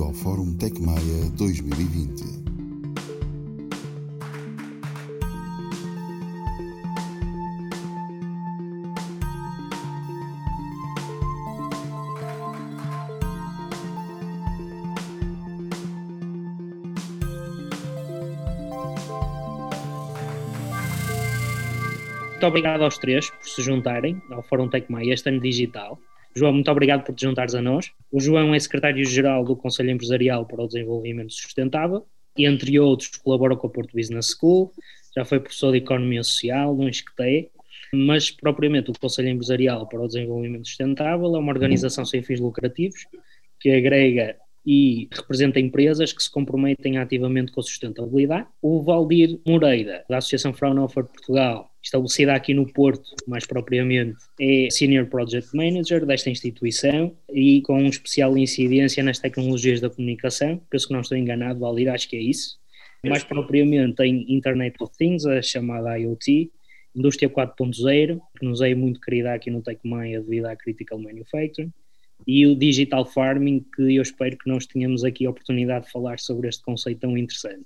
Bem-vindo ao Fórum Tecmaia 2020. Muito obrigado aos três por se juntarem ao Fórum Tecmaia este ano digital. João, muito obrigado por te juntares a nós. O João é secretário-geral do Conselho Empresarial para o Desenvolvimento Sustentável e, entre outros, colabora com a Porto Business School, já foi professor de Economia Social no ISCTE, mas propriamente o Conselho Empresarial para o Desenvolvimento Sustentável é uma organização sem fins lucrativos que agrega e representa empresas que se comprometem ativamente com a sustentabilidade. O Valdir Moreira, da Associação Fraunhofer Portugal, estabelecida aqui no Porto, mais propriamente, é Senior Project Manager desta instituição e com especial incidência nas tecnologias da comunicação. Penso que não estou enganado, Valdir, acho que é isso. Mais propriamente em Internet of Things, a chamada IoT, Indústria 4.0, que nos é muito querida aqui no TecMaia devido à Critical Manufacturing e o digital farming, que eu espero que nós tenhamos aqui a oportunidade de falar sobre este conceito tão interessante.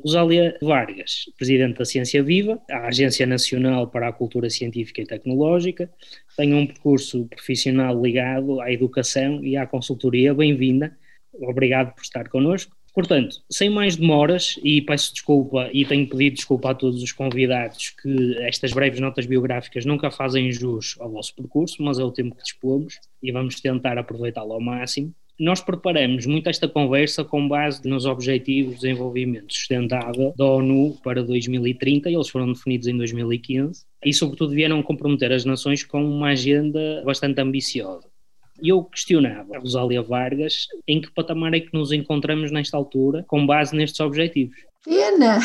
Rosália Vargas, presidente da Ciência Viva, a Agência Nacional para a Cultura Científica e Tecnológica, tem um percurso profissional ligado à educação e à consultoria. Bem-vinda, obrigado por estar connosco. Portanto, sem mais demoras, e peço desculpa e tenho pedido desculpa a todos os convidados que estas breves notas biográficas nunca fazem jus ao vosso percurso, mas é o tempo que dispomos e vamos tentar aproveitá-lo ao máximo. Nós preparamos muito esta conversa com base nos Objetivos de Desenvolvimento Sustentável da ONU para 2030, eles foram definidos em 2015, e sobretudo vieram comprometer as nações com uma agenda bastante ambiciosa. E eu questionava a Rosália Vargas em que patamar é que nos encontramos nesta altura com base nestes objetivos. Pena!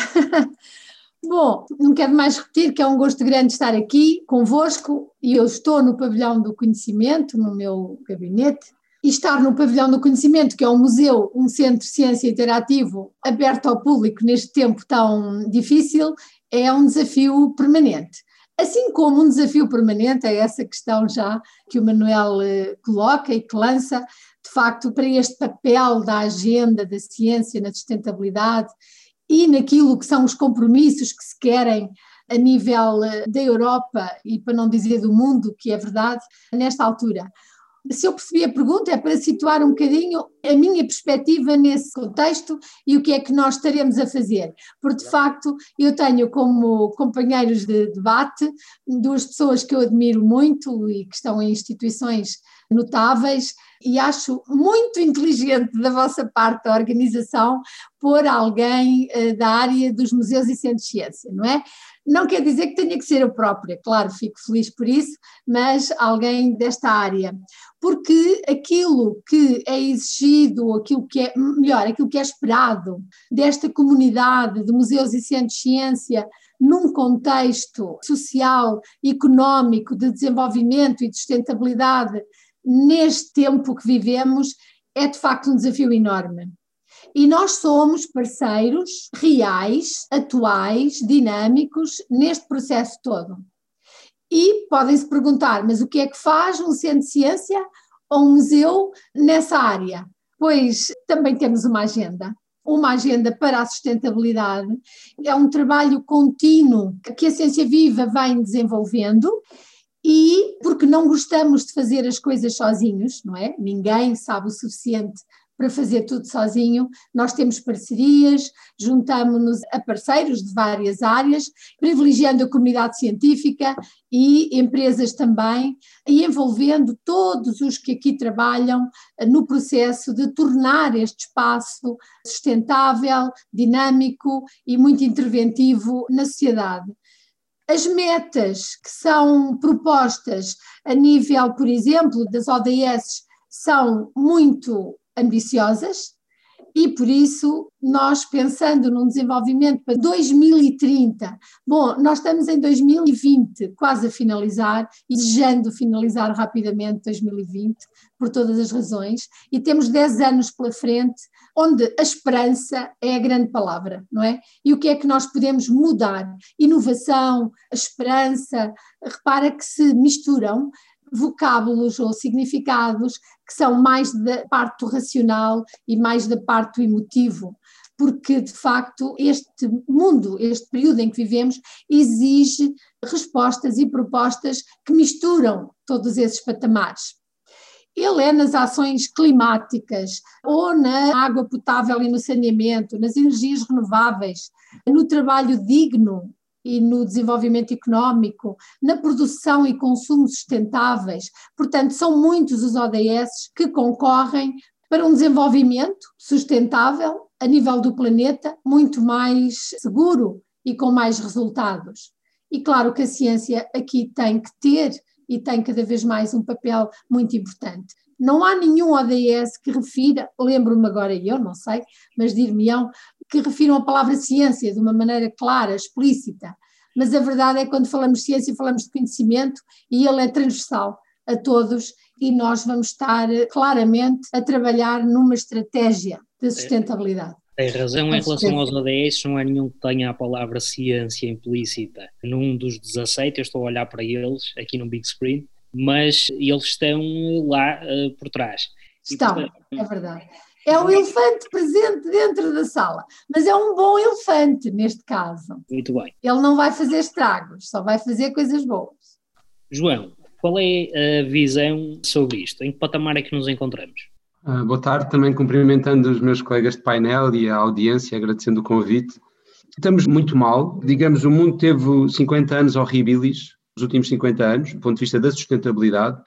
Bom, não quero mais repetir que é um gosto grande estar aqui convosco e eu estou no pavilhão do conhecimento, no meu gabinete, e estar no pavilhão do conhecimento, que é um museu, um centro de ciência interativo aberto ao público neste tempo tão difícil, é um desafio permanente. Assim como um desafio permanente é essa questão já que o Manuel eh, coloca e que lança, de facto, para este papel da agenda da ciência na sustentabilidade e naquilo que são os compromissos que se querem a nível eh, da Europa e para não dizer do mundo, que é verdade, nesta altura se eu percebi a pergunta, é para situar um bocadinho a minha perspectiva nesse contexto e o que é que nós estaremos a fazer. Porque, de facto, eu tenho como companheiros de debate duas pessoas que eu admiro muito e que estão em instituições notáveis e acho muito inteligente da vossa parte da organização pôr alguém uh, da área dos museus e centros de ciência, não é? Não quer dizer que tenha que ser eu própria, claro, fico feliz por isso, mas alguém desta área. Porque aquilo que é exigido, aquilo que é, melhor, aquilo que é esperado desta comunidade de museus e centros de ciência num contexto social, económico, de desenvolvimento e de sustentabilidade, neste tempo que vivemos, é de facto um desafio enorme. E nós somos parceiros reais, atuais, dinâmicos neste processo todo. E podem-se perguntar, mas o que é que faz um centro de ciência ou um museu nessa área? Pois também temos uma agenda, uma agenda para a sustentabilidade. É um trabalho contínuo que a Ciência Viva vem desenvolvendo e porque não gostamos de fazer as coisas sozinhos, não é? Ninguém sabe o suficiente para fazer tudo sozinho. Nós temos parcerias, juntamos-nos a parceiros de várias áreas, privilegiando a comunidade científica e empresas também, e envolvendo todos os que aqui trabalham no processo de tornar este espaço sustentável, dinâmico e muito interventivo na sociedade. As metas que são propostas a nível, por exemplo, das ODS são muito ambiciosas e por isso nós pensando num desenvolvimento para 2030, bom, nós estamos em 2020, quase a finalizar, e desejando finalizar rapidamente 2020, por todas as razões, e temos 10 anos pela frente, onde a esperança é a grande palavra, não é? E o que é que nós podemos mudar? Inovação, esperança, repara que se misturam, vocábulos ou significados que são mais da parte racional e mais da parte emotivo, porque de facto este mundo, este período em que vivemos, exige respostas e propostas que misturam todos esses patamares. Ele é nas ações climáticas, ou na água potável e no saneamento, nas energias renováveis, no trabalho digno e no desenvolvimento económico, na produção e consumo sustentáveis. Portanto, são muitos os ODS que concorrem para um desenvolvimento sustentável a nível do planeta, muito mais seguro e com mais resultados. E claro que a ciência aqui tem que ter e tem cada vez mais um papel muito importante. Não há nenhum ODS que refira, lembro-me agora eu, não sei, mas dir-me-ão, que refiram a palavra ciência de uma maneira clara, explícita. Mas a verdade é que quando falamos de ciência, falamos de conhecimento e ele é transversal a todos e nós vamos estar claramente a trabalhar numa estratégia de sustentabilidade. Tem razão em relação aos ODS, não há nenhum que tenha a palavra ciência implícita num dos 17, eu estou a olhar para eles aqui no big screen, mas eles estão lá uh, por trás. Estão, portanto, é verdade. É o elefante presente dentro da sala, mas é um bom elefante neste caso. Muito bem. Ele não vai fazer estragos, só vai fazer coisas boas. João, qual é a visão sobre isto? Em que patamar é que nos encontramos? Uh, boa tarde, também cumprimentando os meus colegas de painel e a audiência, agradecendo o convite. Estamos muito mal, digamos, o mundo teve 50 anos horríveis, os últimos 50 anos, do ponto de vista da sustentabilidade,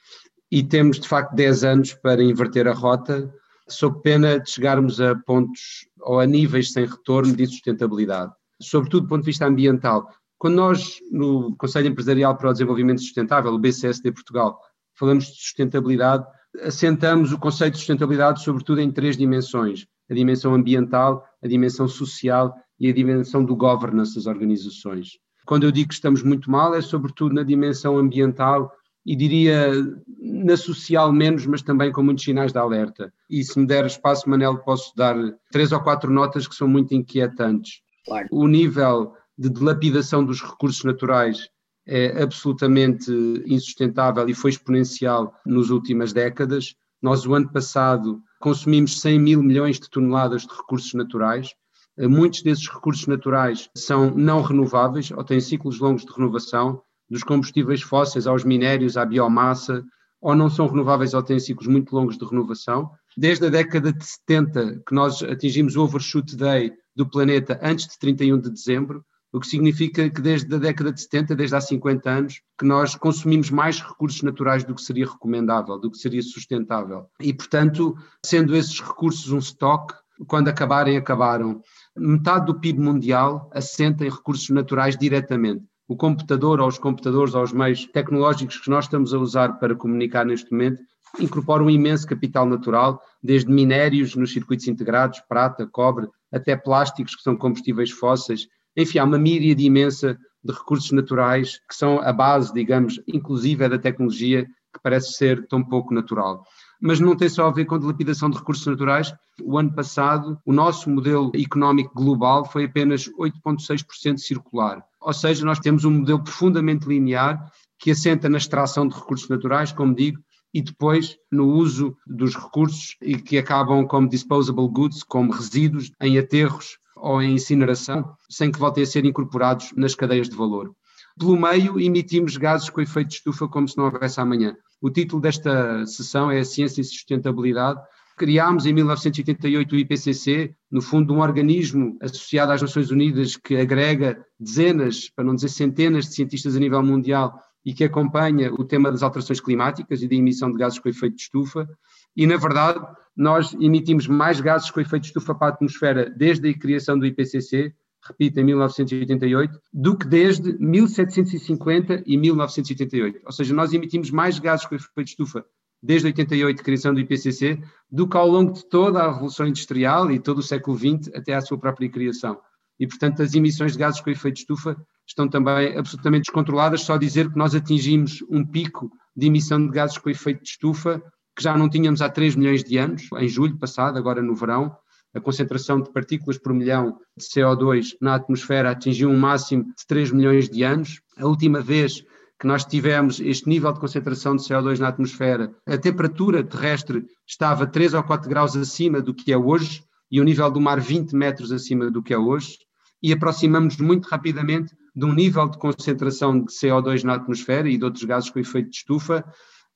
e temos de facto 10 anos para inverter a rota, sob pena de chegarmos a pontos ou a níveis sem retorno de sustentabilidade, sobretudo do ponto de vista ambiental. Quando nós, no Conselho Empresarial para o Desenvolvimento Sustentável, o BCSD Portugal, falamos de sustentabilidade, assentamos o conceito de sustentabilidade sobretudo em três dimensões: a dimensão ambiental, a dimensão social e a dimensão do governance das organizações. Quando eu digo que estamos muito mal, é sobretudo na dimensão ambiental e diria na social menos, mas também com muitos sinais de alerta. E se me der espaço, Manel, posso dar três ou quatro notas que são muito inquietantes. Claro. O nível de dilapidação dos recursos naturais é absolutamente insustentável e foi exponencial nas últimas décadas. Nós, o ano passado, consumimos 100 mil milhões de toneladas de recursos naturais. Muitos desses recursos naturais são não renováveis ou têm ciclos longos de renovação, dos combustíveis fósseis aos minérios, à biomassa, ou não são renováveis ou têm ciclos muito longos de renovação. Desde a década de 70, que nós atingimos o overshoot day do planeta antes de 31 de dezembro, o que significa que desde a década de 70, desde há 50 anos, que nós consumimos mais recursos naturais do que seria recomendável, do que seria sustentável. E, portanto, sendo esses recursos um estoque, quando acabarem, acabaram. Metade do PIB mundial assenta em recursos naturais diretamente. O computador ou os computadores ou os meios tecnológicos que nós estamos a usar para comunicar neste momento incorporam um imenso capital natural, desde minérios nos circuitos integrados, prata, cobre, até plásticos que são combustíveis fósseis, enfim, há uma míriade imensa de recursos naturais que são a base, digamos, inclusive é da tecnologia que parece ser tão pouco natural. Mas não tem só a ver com a dilapidação de recursos naturais. O ano passado, o nosso modelo económico global foi apenas 8,6% circular. Ou seja, nós temos um modelo profundamente linear que assenta na extração de recursos naturais, como digo, e depois no uso dos recursos e que acabam como disposable goods, como resíduos em aterros ou em incineração, sem que voltem a ser incorporados nas cadeias de valor. Pelo meio, emitimos gases com efeito de estufa como se não houvesse amanhã. O título desta sessão é a Ciência e Sustentabilidade. Criámos em 1988 o IPCC, no fundo, um organismo associado às Nações Unidas que agrega dezenas, para não dizer centenas, de cientistas a nível mundial e que acompanha o tema das alterações climáticas e da emissão de gases com efeito de estufa. E, na verdade, nós emitimos mais gases com efeito de estufa para a atmosfera desde a criação do IPCC, repito, em 1988, do que desde 1750 e 1988. Ou seja, nós emitimos mais gases com efeito de estufa desde 88, criação do IPCC, do que ao longo de toda a Revolução Industrial e todo o século XX até à sua própria criação. E, portanto, as emissões de gases com efeito de estufa estão também absolutamente descontroladas. Só dizer que nós atingimos um pico de emissão de gases com efeito de estufa que já não tínhamos há 3 milhões de anos, em julho passado, agora no verão, a concentração de partículas por milhão de CO2 na atmosfera atingiu um máximo de 3 milhões de anos. A última vez que nós tivemos este nível de concentração de CO2 na atmosfera, a temperatura terrestre estava 3 ou 4 graus acima do que é hoje e o nível do mar 20 metros acima do que é hoje, e aproximamos muito rapidamente de um nível de concentração de CO2 na atmosfera e de outros gases com efeito de estufa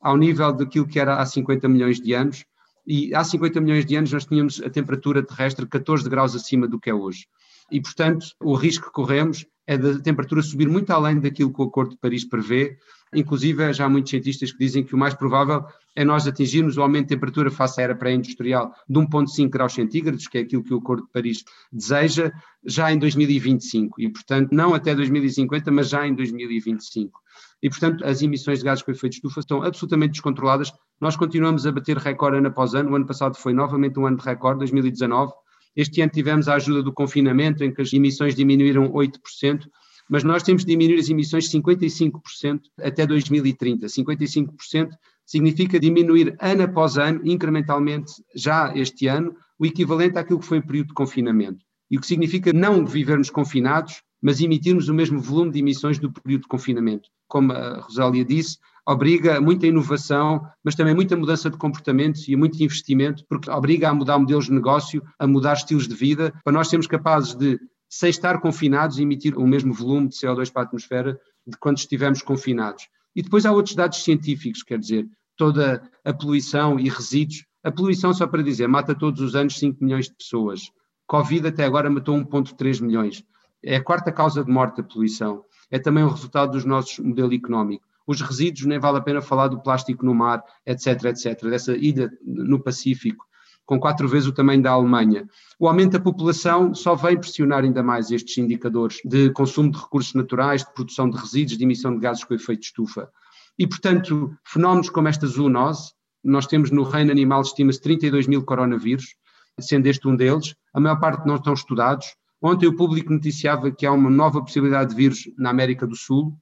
ao nível daquilo que era há 50 milhões de anos. E há 50 milhões de anos nós tínhamos a temperatura terrestre 14 graus acima do que é hoje. E, portanto, o risco que corremos é da temperatura subir muito além daquilo que o Acordo de Paris prevê. Inclusive, já há muitos cientistas que dizem que o mais provável é nós atingirmos o aumento de temperatura face à era pré-industrial de 1,5 graus centígrados, que é aquilo que o Acordo de Paris deseja, já em 2025. E, portanto, não até 2050, mas já em 2025. E, portanto, as emissões de gases com efeito de estufa estão absolutamente descontroladas. Nós continuamos a bater recorde ano após ano. O ano passado foi novamente um ano de recorde, 2019 este ano tivemos a ajuda do confinamento, em que as emissões diminuíram 8%, mas nós temos de diminuir as emissões 55% até 2030. 55% significa diminuir ano após ano, incrementalmente, já este ano, o equivalente àquilo que foi o período de confinamento. E o que significa não vivermos confinados, mas emitirmos o mesmo volume de emissões do período de confinamento. Como a Rosália disse, obriga a muita inovação, mas também muita mudança de comportamentos e muito investimento, porque obriga a mudar modelos de negócio, a mudar estilos de vida, para nós sermos capazes de, sem estar confinados, emitir o mesmo volume de CO2 para a atmosfera de quando estivermos confinados. E depois há outros dados científicos, quer dizer, toda a poluição e resíduos. A poluição, só para dizer, mata todos os anos 5 milhões de pessoas. Covid até agora matou 1,3 milhões. É a quarta causa de morte a poluição. É também o resultado dos nossos modelo económico os resíduos, nem vale a pena falar do plástico no mar, etc, etc, dessa ilha no Pacífico, com quatro vezes o tamanho da Alemanha. O aumento da população só vem pressionar ainda mais estes indicadores de consumo de recursos naturais, de produção de resíduos, de emissão de gases com efeito estufa. E, portanto, fenómenos como esta zoonose, nós temos no reino animal, estima-se 32 mil coronavírus, sendo este um deles, a maior parte não estão estudados. Ontem o público noticiava que há uma nova possibilidade de vírus na América do Sul.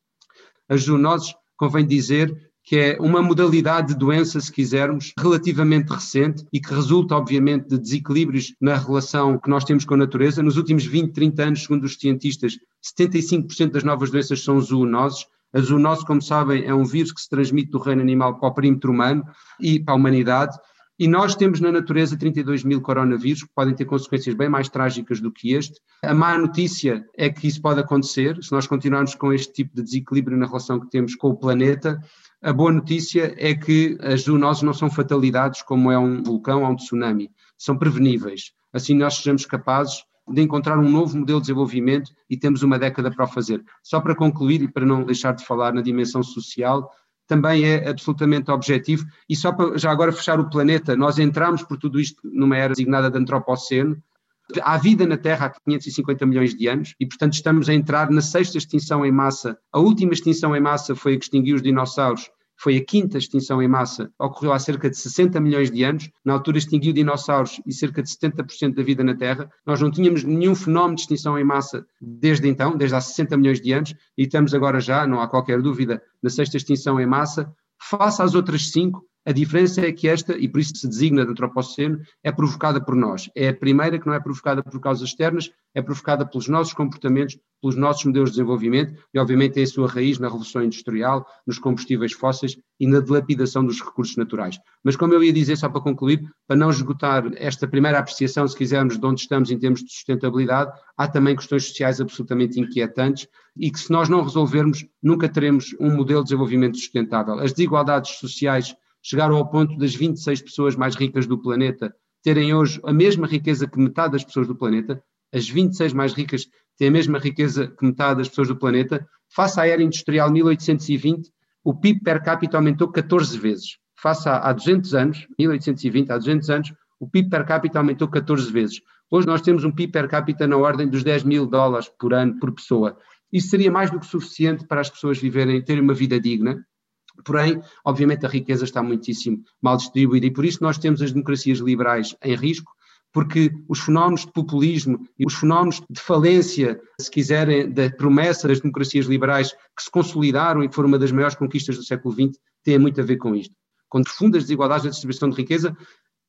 As zoonoses convém dizer que é uma modalidade de doença, se quisermos, relativamente recente e que resulta, obviamente, de desequilíbrios na relação que nós temos com a natureza. Nos últimos 20, 30 anos, segundo os cientistas, 75% das novas doenças são zoonoses. A zoonose, como sabem, é um vírus que se transmite do reino animal para o perímetro humano e para a humanidade. E nós temos na natureza 32 mil coronavírus que podem ter consequências bem mais trágicas do que este. A má notícia é que isso pode acontecer se nós continuarmos com este tipo de desequilíbrio na relação que temos com o planeta. A boa notícia é que as zoonoses não são fatalidades como é um vulcão ou um tsunami, são preveníveis. Assim nós sejamos capazes de encontrar um novo modelo de desenvolvimento e temos uma década para o fazer. Só para concluir e para não deixar de falar na dimensão social, também é absolutamente objetivo. E só para já agora fechar o planeta, nós entramos por tudo isto numa era designada de antropoceno. Há vida na Terra há 550 milhões de anos e, portanto, estamos a entrar na sexta extinção em massa. A última extinção em massa foi a que extinguiu os dinossauros foi a quinta extinção em massa, ocorreu há cerca de 60 milhões de anos, na altura extinguiu dinossauros e cerca de 70% da vida na Terra. Nós não tínhamos nenhum fenómeno de extinção em massa desde então, desde há 60 milhões de anos, e estamos agora já, não há qualquer dúvida, na sexta extinção em massa. Face às outras cinco, a diferença é que esta, e por isso se designa de antropoceno, é provocada por nós. É a primeira que não é provocada por causas externas, é provocada pelos nossos comportamentos, pelos nossos modelos de desenvolvimento e, obviamente, tem a sua raiz na revolução industrial, nos combustíveis fósseis e na dilapidação dos recursos naturais. Mas, como eu ia dizer, só para concluir, para não esgotar esta primeira apreciação, se quisermos, de onde estamos em termos de sustentabilidade, há também questões sociais absolutamente inquietantes e que, se nós não resolvermos, nunca teremos um modelo de desenvolvimento sustentável. As desigualdades sociais chegaram ao ponto das 26 pessoas mais ricas do planeta terem hoje a mesma riqueza que metade das pessoas do planeta, as 26 mais ricas têm a mesma riqueza que metade das pessoas do planeta, face à era industrial 1820, o PIB per capita aumentou 14 vezes. Face a, há 200 anos, 1820, há 200 anos, o PIB per capita aumentou 14 vezes. Hoje nós temos um PIB per capita na ordem dos 10 mil dólares por ano por pessoa. Isso seria mais do que suficiente para as pessoas viverem, terem uma vida digna, Porém, obviamente, a riqueza está muitíssimo mal distribuída e por isso nós temos as democracias liberais em risco, porque os fenómenos de populismo e os fenómenos de falência, se quiserem, da promessa das democracias liberais que se consolidaram e que foram uma das maiores conquistas do século XX, têm muito a ver com isto. Com profundas desigualdades na distribuição de riqueza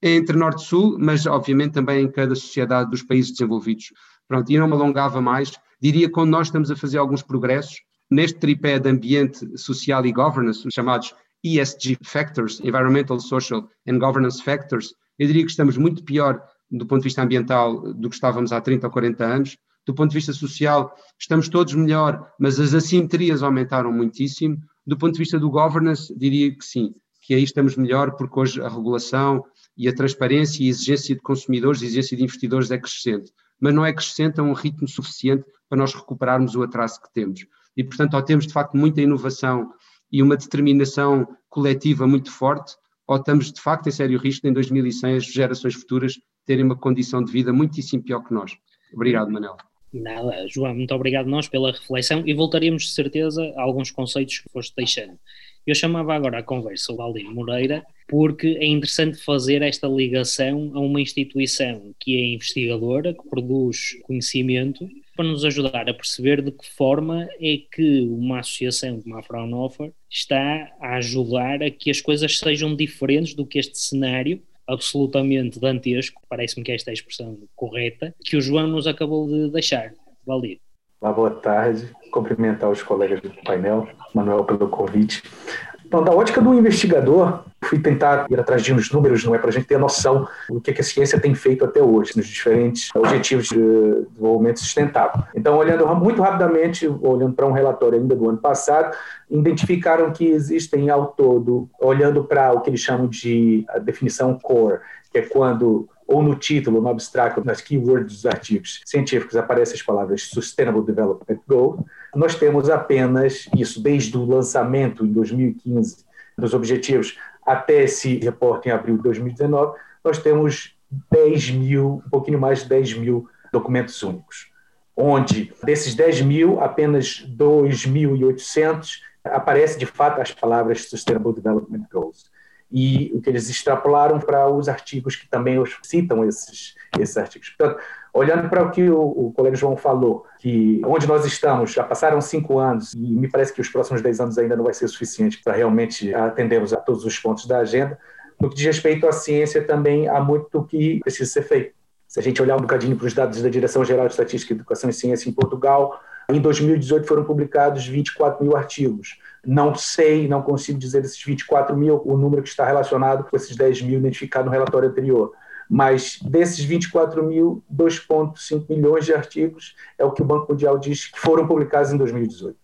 entre Norte e Sul, mas obviamente também em cada sociedade dos países desenvolvidos. Pronto, e não me alongava mais, diria que quando nós estamos a fazer alguns progressos, neste tripé de ambiente social e governance, os chamados ESG factors, Environmental, Social and Governance Factors, eu diria que estamos muito pior do ponto de vista ambiental do que estávamos há 30 ou 40 anos. Do ponto de vista social, estamos todos melhor, mas as assimetrias aumentaram muitíssimo. Do ponto de vista do governance, diria que sim, que aí estamos melhor, porque hoje a regulação e a transparência e a exigência de consumidores e exigência de investidores é crescente, mas não é crescente a um ritmo suficiente para nós recuperarmos o atraso que temos. E, portanto, ou temos de facto muita inovação e uma determinação coletiva muito forte, ou estamos de facto em sério risco de em 2100 as gerações futuras terem uma condição de vida muitíssimo pior que nós. Obrigado, Manel. Nada, João, muito obrigado nós pela reflexão e voltaremos de certeza a alguns conceitos que foste deixando. Eu chamava agora a conversa o Valdir Moreira porque é interessante fazer esta ligação a uma instituição que é investigadora, que produz conhecimento, para nos ajudar a perceber de que forma é que uma associação como a Fraunhofer está a ajudar a que as coisas sejam diferentes do que este cenário absolutamente dantesco, parece-me que esta é a expressão correta, que o João nos acabou de deixar. Valdir. Olá, boa tarde. Cumprimentar os colegas do painel, Manuel, pelo convite. Então, da ótica do investigador, fui tentar ir atrás de uns números, não é, para a gente ter noção do que, a ciência tem feito até hoje, nos diferentes objetivos de desenvolvimento sustentável. Então, olhando muito rapidamente, olhando para um relatório ainda do ano passado, identificaram que existem ao todo, olhando para o que eles chamam de definição core, que é quando ou no título, no abstrato, nas keywords dos artigos científicos aparecem as palavras Sustainable Development Goal, nós temos apenas isso desde o lançamento em 2015 dos objetivos até esse reporte em abril de 2019, nós temos 10 mil, um pouquinho mais de 10 mil documentos únicos, onde desses 10 mil, apenas 2.800 aparece de fato as palavras Sustainable Development Goals e o que eles extrapolaram para os artigos que também citam esses, esses artigos. Portanto, olhando para o que o, o colega João falou, que onde nós estamos, já passaram cinco anos e me parece que os próximos dez anos ainda não vai ser suficiente para realmente atendermos a todos os pontos da agenda. No que diz respeito à ciência, também há muito que precisa ser feito. Se a gente olhar um bocadinho para os dados da Direção Geral de Estatística, Educação e Ciência em Portugal, em 2018 foram publicados 24 mil artigos. Não sei, não consigo dizer esses 24 mil, o número que está relacionado com esses 10 mil identificados no relatório anterior. Mas desses 24 mil, 2,5 milhões de artigos é o que o Banco Mundial diz que foram publicados em 2018.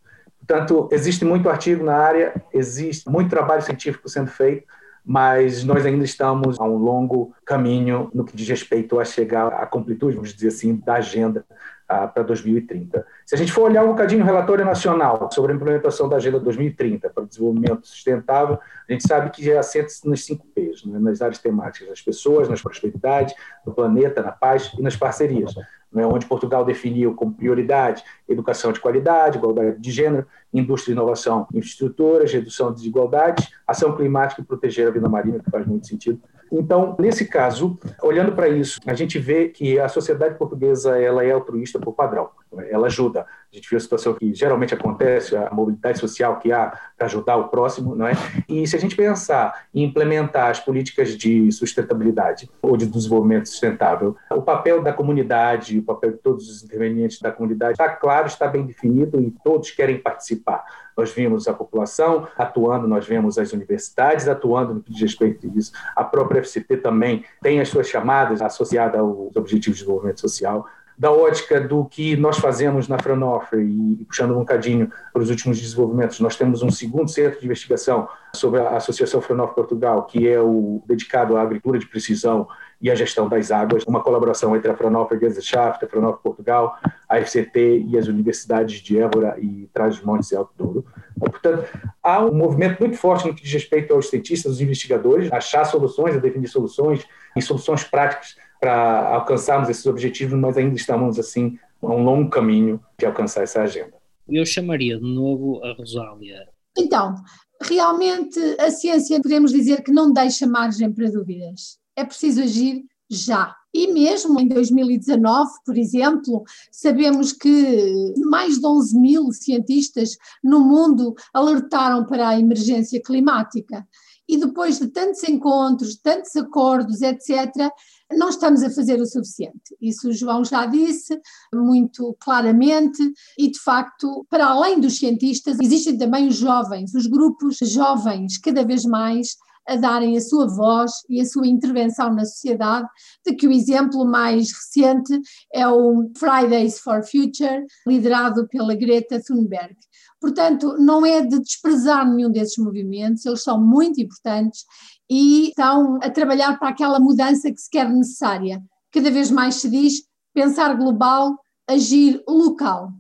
Portanto, existe muito artigo na área, existe muito trabalho científico sendo feito, mas nós ainda estamos a um longo caminho no que diz respeito a chegar à completude, vamos dizer assim, da agenda para 2030. Se a gente for olhar um bocadinho o relatório nacional sobre a implementação da Agenda 2030 para o desenvolvimento sustentável, a gente sabe que já assenta-se nas cinco P's, né, nas áreas temáticas, nas pessoas, nas prosperidade, no planeta, na paz e nas parcerias, né, onde Portugal definiu como prioridade educação de qualidade, igualdade de gênero, indústria, inovação, infraestruturas, redução de desigualdades, ação climática e proteger a vida marinha, que faz muito sentido, então, nesse caso, olhando para isso, a gente vê que a sociedade portuguesa ela é altruísta por padrão. Ela ajuda. A gente viu a situação que geralmente acontece, a mobilidade social que há para ajudar o próximo, não é? E se a gente pensar em implementar as políticas de sustentabilidade ou de desenvolvimento sustentável, o papel da comunidade, o papel de todos os intervenientes da comunidade está claro, está bem definido e todos querem participar. Nós vimos a população atuando, nós vemos as universidades atuando no que diz respeito a isso. A própria FCT também tem as suas chamadas associadas aos Objetivos de Desenvolvimento Social da ótica do que nós fazemos na Fraunhofer e puxando um bocadinho para os últimos desenvolvimentos, nós temos um segundo centro de investigação sobre a Associação Fraunhofer Portugal, que é o dedicado à agricultura de precisão e à gestão das águas, uma colaboração entre a Fraunhofer Gesellschaft, a Fraunhofer Portugal, a FCT e as universidades de Évora e Trás-os-Montes e Alto Douro. Portanto, há um movimento muito forte no que diz respeito aos cientistas, aos investigadores, achar soluções, a definir soluções e soluções práticas para alcançarmos esses objetivos, mas ainda estamos assim a um longo caminho de alcançar essa agenda. Eu chamaria de novo a Rosália. Então, realmente a ciência podemos dizer que não deixa margem para dúvidas. É preciso agir já. E mesmo em 2019, por exemplo, sabemos que mais de 11 mil cientistas no mundo alertaram para a emergência climática. E depois de tantos encontros, tantos acordos, etc., não estamos a fazer o suficiente. Isso o João já disse muito claramente, e de facto, para além dos cientistas, existem também os jovens, os grupos jovens, cada vez mais a darem a sua voz e a sua intervenção na sociedade, de que o exemplo mais recente é o Fridays for Future, liderado pela Greta Thunberg. Portanto, não é de desprezar nenhum desses movimentos, eles são muito importantes e estão a trabalhar para aquela mudança que se quer necessária. Cada vez mais se diz pensar global, agir local.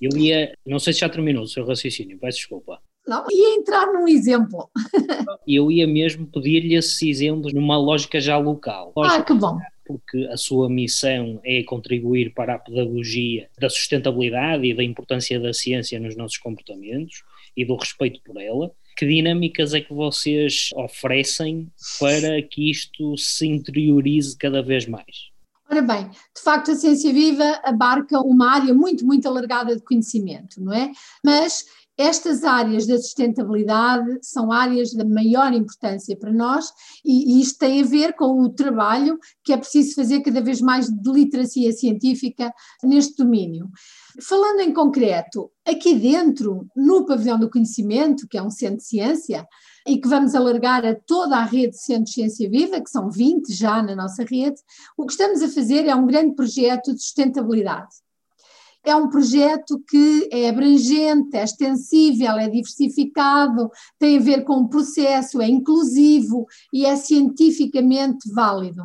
Eu ia, não sei se já terminou o seu raciocínio, peço desculpa. Não, ia entrar num exemplo. Eu ia mesmo pedir-lhe esses exemplos numa lógica já local. Lógica, ah, que bom. Porque a sua missão é contribuir para a pedagogia da sustentabilidade e da importância da ciência nos nossos comportamentos e do respeito por ela que dinâmicas é que vocês oferecem para que isto se interiorize cada vez mais? Ora bem, de facto a ciência viva abarca uma área muito, muito alargada de conhecimento, não é? Mas estas áreas da sustentabilidade são áreas da maior importância para nós e, isto tem a ver com o trabalho que é preciso fazer cada vez mais de literacia científica neste domínio. Falando em concreto, aqui dentro, no Pavilhão do Conhecimento, que é um centro de ciência, e que vamos alargar a toda a rede de Centros de Ciência Viva, que são 20 já na nossa rede, o que estamos a fazer é um grande projeto de sustentabilidade é um projeto que é abrangente, é extensível, é diversificado, tem a ver com o processo, é inclusivo e é cientificamente válido.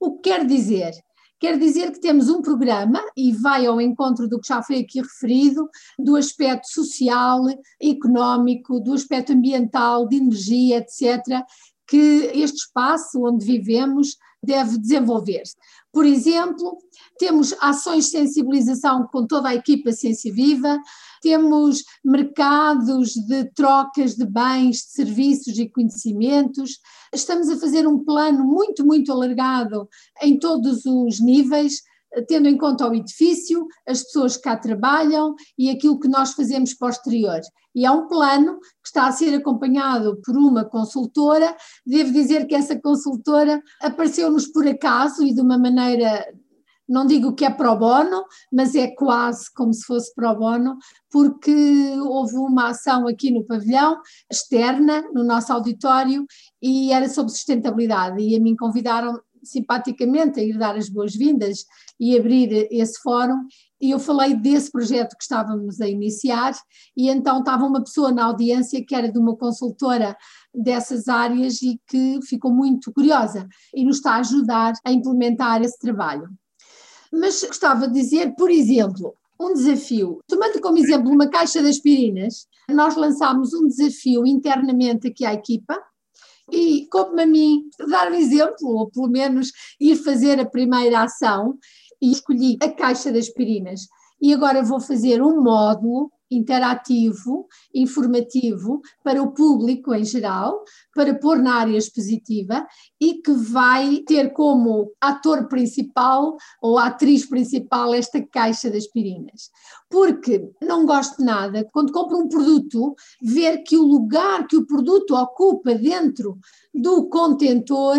O que quer dizer? Quer dizer que temos um programa, e vai ao encontro do que já foi aqui referido, do aspecto social, económico, do aspecto ambiental, de energia, etc., que este espaço onde vivemos deve desenvolver-se. Por exemplo, temos ações de sensibilização com toda a equipa Ciência Viva, temos mercados de trocas de bens, de serviços e conhecimentos. Estamos a fazer um plano muito, muito alargado em todos os níveis, tendo em conta o edifício, as pessoas que cá trabalham e aquilo que nós fazemos posterior. E há um plano que está a ser acompanhado por uma consultora. Devo dizer que essa consultora apareceu-nos por acaso e de uma maneira não digo que é pro bono, mas é quase como se fosse pro bono, porque houve uma ação aqui no pavilhão, externa, no nosso auditório, e era sobre sustentabilidade, e a mim convidaram simpaticamente a ir dar as boas-vindas e abrir esse fórum, e eu falei desse projeto que estávamos a iniciar, e então estava uma pessoa na audiência que era de uma consultora dessas áreas e que ficou muito curiosa e nos está a ajudar a implementar esse trabalho. Mas gostava de dizer, por exemplo, um desafio. Tomando como exemplo uma caixa de aspirinas, nós lançámos um desafio internamente aqui à equipa, e como a mim dar um exemplo, ou pelo menos ir fazer a primeira ação, e escolhi a caixa de aspirinas. E agora vou fazer um módulo interativo, informativo para o público em geral, para pôr na área expositiva e que vai ter como ator principal ou atriz principal esta caixa de aspirinas. Porque não gosto nada, quando compro um produto, ver que o lugar que o produto ocupa dentro do contentor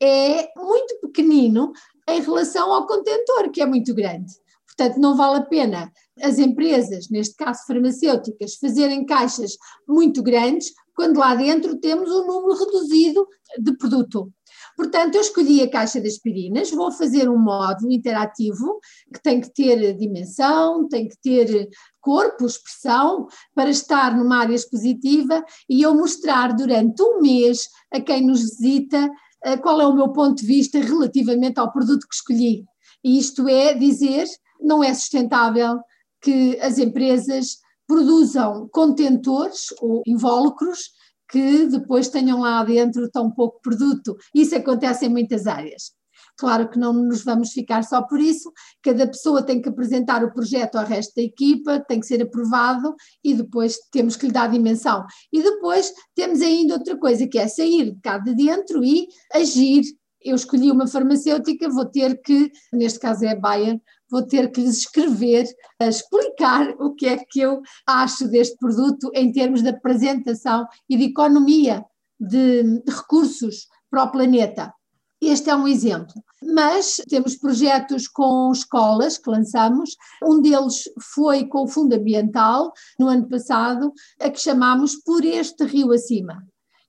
é muito pequenino em relação ao contentor, que é muito grande. Portanto, não vale a pena as empresas, neste caso farmacêuticas, fazerem caixas muito grandes, quando lá dentro temos um número reduzido de produto. Portanto, eu escolhi a caixa de aspirinas, vou fazer um módulo interativo que tem que ter dimensão, tem que ter corpo, expressão, para estar numa área expositiva e eu mostrar durante um mês a quem nos visita eh, qual é o meu ponto de vista relativamente ao produto que escolhi. E isto é dizer, não é sustentável que as empresas produzam contentores ou invólucros que depois tenham lá dentro tão pouco produto. Isso acontece em muitas áreas. Claro que não nos vamos ficar só por isso, cada pessoa tem que apresentar o projeto ao resto da equipa, tem que ser aprovado e depois temos que lhe dar dimensão. E depois temos ainda outra coisa, que é sair de cá de dentro e agir. Eu escolhi uma farmacêutica, vou ter que, neste caso é a Bayer, vou ter que lhes escrever, a explicar o que é que eu acho deste produto em termos de apresentação e de economia de recursos para o planeta. Este é um exemplo. Mas temos projetos com escolas que lançamos. Um deles foi com o Fundo Ambiental, no ano passado, a que chamamos Por Este Rio Acima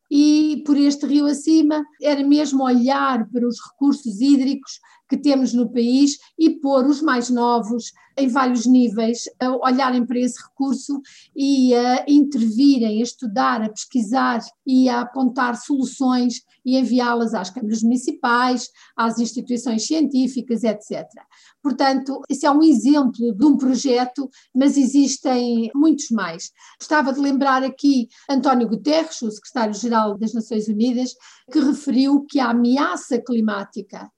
e por este rio acima era mesmo olhar para os recursos hídricos que temos no país e pôr os mais novos em vários níveis a olharem para esse recurso e a intervirem, a estudar, a pesquisar e a apontar soluções e enviá-las às câmaras municipais, às instituições científicas, etc. Portanto, esse é um exemplo de um projeto, mas existem muitos mais. Gostava de lembrar aqui António Guterres, o secretário-geral das Nações Unidas, que referiu que a ameaça climática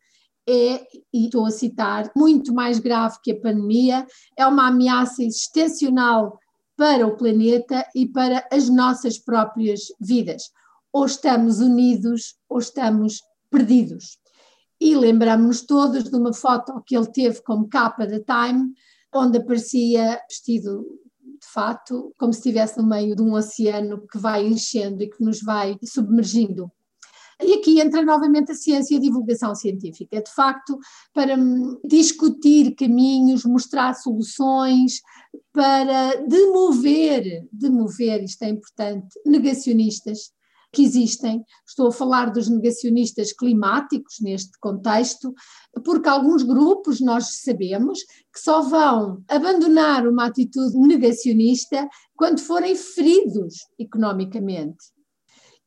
é, e estou a citar, muito mais grave que a pandemia, é uma ameaça existencial para o planeta e para as nossas próprias vidas. Ou estamos unidos ou estamos perdidos. E lembramos-nos todos de uma foto que ele teve como capa da Time, onde aparecia vestido de fato como se estivesse no meio de um oceano que vai enchendo e que nos vai submergindo. E aqui entra novamente a ciência e a divulgação científica, de facto, para discutir caminhos, mostrar soluções, para demover, demover, isto é importante, negacionistas que existem. Estou a falar dos negacionistas climáticos neste contexto, porque alguns grupos nós sabemos que só vão abandonar uma atitude negacionista quando forem feridos economicamente.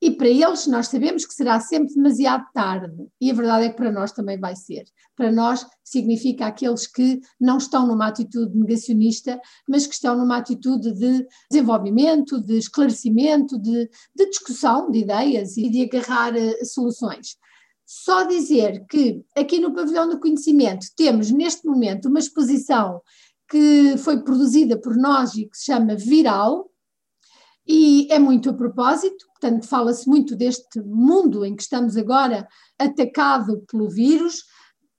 E para eles, nós sabemos que será sempre demasiado tarde, e a verdade é que para nós também vai ser. Para nós, significa aqueles que não estão numa atitude negacionista, mas que estão numa atitude de desenvolvimento, de esclarecimento, de, de discussão de ideias e de agarrar uh, soluções. Só dizer que aqui no Pavilhão do Conhecimento temos neste momento uma exposição que foi produzida por nós e que se chama Viral, e é muito a propósito, portanto, fala-se muito deste mundo em que estamos agora atacado pelo vírus,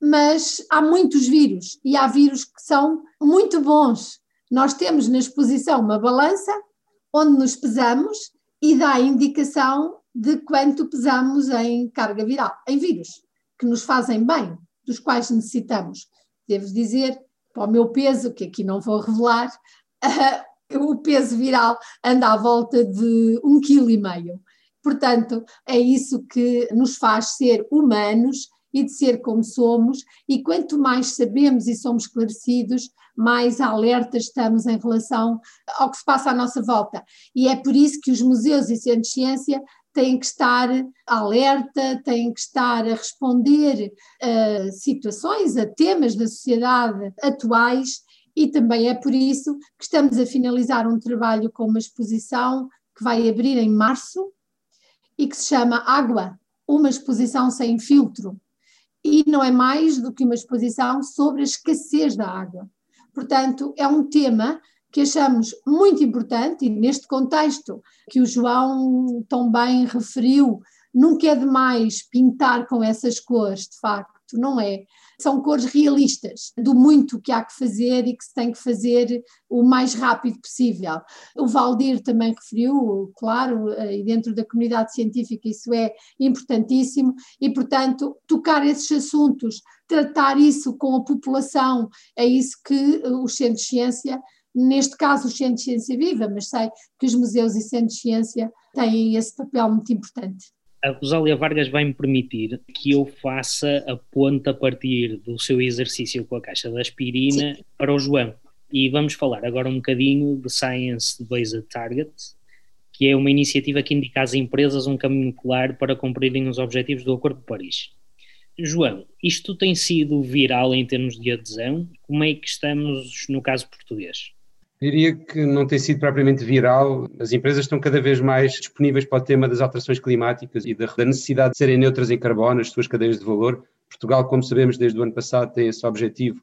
mas há muitos vírus e há vírus que são muito bons. Nós temos na exposição uma balança onde nos pesamos e dá a indicação de quanto pesamos em carga viral, em vírus, que nos fazem bem, dos quais necessitamos. Devo dizer, para o meu peso, que aqui não vou revelar, o peso viral anda à volta de um quilo e meio. Portanto, é isso que nos faz ser humanos e de ser como somos, e quanto mais sabemos e somos esclarecidos, mais alertas estamos em relação ao que se passa à nossa volta. E é por isso que os museus e centros de ciência têm que estar alerta, têm que estar a responder a situações, a temas da sociedade atuais e também é por isso que estamos a finalizar um trabalho com uma exposição que vai abrir em março e que se chama Água, uma exposição sem filtro. E não é mais do que uma exposição sobre a escassez da água. Portanto, é um tema que achamos muito importante e neste contexto que o João tão bem referiu, nunca é demais pintar com essas cores, de facto, não é? São cores realistas do muito que há que fazer e que se tem que fazer o mais rápido possível. O Valdir também referiu, claro, eh, e dentro da comunidade científica isso é importantíssimo, e portanto, tocar esses assuntos, tratar isso com a população, é isso que eh, os centros de ciência neste caso os centros de ciência viva, mas sei que os museus e centros de ciência têm esse papel muito importante a Rosália Vargas vai me permitir que eu faça a ponta a partir do seu exercício com a caixa da aspirina Sim. para o João. E vamos falar agora um bocadinho de Science Based Targets, que é uma iniciativa que indica às empresas um caminho claro para cumprirem os objetivos do Acordo de Paris. João, isto tem sido viral em termos de adesão? Como é que estamos no caso português? Diria que não tem sido propriamente viral. As empresas estão cada vez mais disponíveis para o tema das alterações climáticas e da necessidade de serem neutras em carbono nas suas cadeias de valor. Portugal, como sabemos, desde o ano passado tem esse objetivo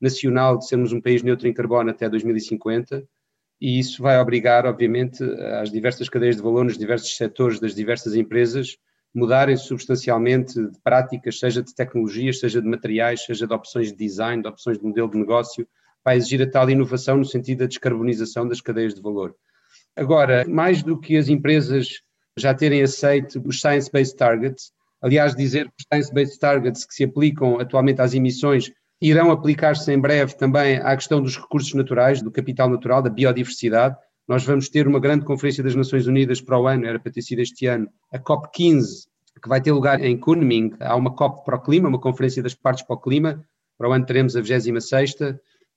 nacional de sermos um país neutro em carbono até 2050 e isso vai obrigar, obviamente, as diversas cadeias de valor nos diversos setores das diversas empresas mudarem substancialmente de práticas, seja de tecnologias, seja de materiais, seja de opções de design, de opções de modelo de negócio, vai exigir a tal inovação no sentido da descarbonização das cadeias de valor. Agora, mais do que as empresas já terem aceito os Science-Based Targets, Aliás, dizer que os Science-Based Targets que se aplicam atualmente às emissões irão aplicar-se em breve também à questão dos recursos naturais, do capital natural, da biodiversidade. Nós vamos ter uma grande conferência das Nações Unidas para o ano, era para ter sido este ano, a COP15, que vai ter lugar em Kunming. Há uma COP para o clima, uma conferência das partes para o clima. Para o ano teremos a 26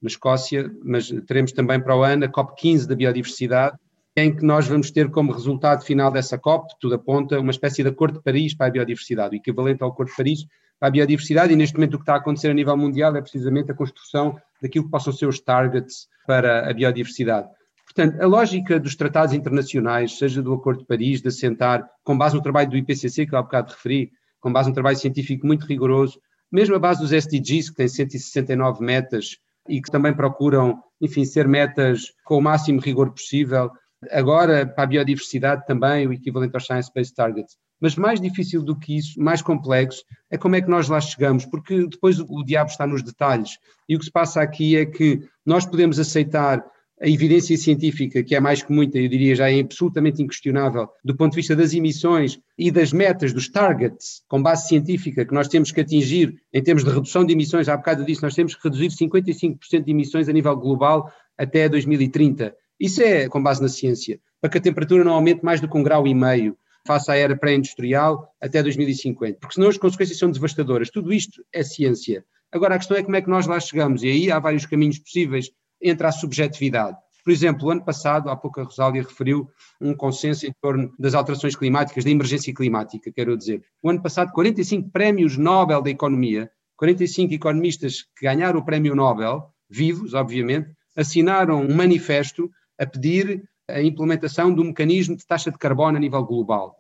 na Escócia, mas teremos também para o ano a COP15 da biodiversidade, em que nós vamos ter como resultado final dessa COP, tudo aponta, uma espécie de Acordo de Paris para a biodiversidade, o equivalente ao Acordo de Paris para a biodiversidade, e neste momento o que está a acontecer a nível mundial é precisamente a construção daquilo que possam ser os targets para a biodiversidade. Portanto, a lógica dos tratados internacionais, seja do Acordo de Paris, de assentar, com base no trabalho do IPCC, que há bocado referi, com base no trabalho científico muito rigoroso, mesmo a base dos SDGs, que tem 169 metas e que também procuram, enfim, ser metas com o máximo rigor possível. Agora, para a biodiversidade também, o equivalente aos Science-Based Targets. Mas mais difícil do que isso, mais complexo, é como é que nós lá chegamos, porque depois o, o diabo está nos detalhes. E o que se passa aqui é que nós podemos aceitar a evidência científica, que é mais que muita, eu diria já é absolutamente inquestionável, do ponto de vista das emissões e das metas, dos targets, com base científica, que nós temos que atingir em termos de redução de emissões, há bocado disso, nós temos que reduzir 55% de emissões a nível global até 2030. Isso é com base na ciência, para que a temperatura não aumente mais do que um grau e meio face à era pré-industrial até 2050, porque senão as consequências são devastadoras. Tudo isto é ciência. Agora, a questão é como é que nós lá chegamos, e aí há vários caminhos possíveis entre a subjetividade. Por exemplo, ano passado, há pouco a Rosália referiu um consenso em torno das alterações climáticas, da emergência climática, quero dizer. O ano passado, 45 prémios Nobel da Economia, 45 economistas que ganharam o prémio Nobel, vivos, obviamente, assinaram um manifesto a pedir a implementação do mecanismo de taxa de carbono a nível global.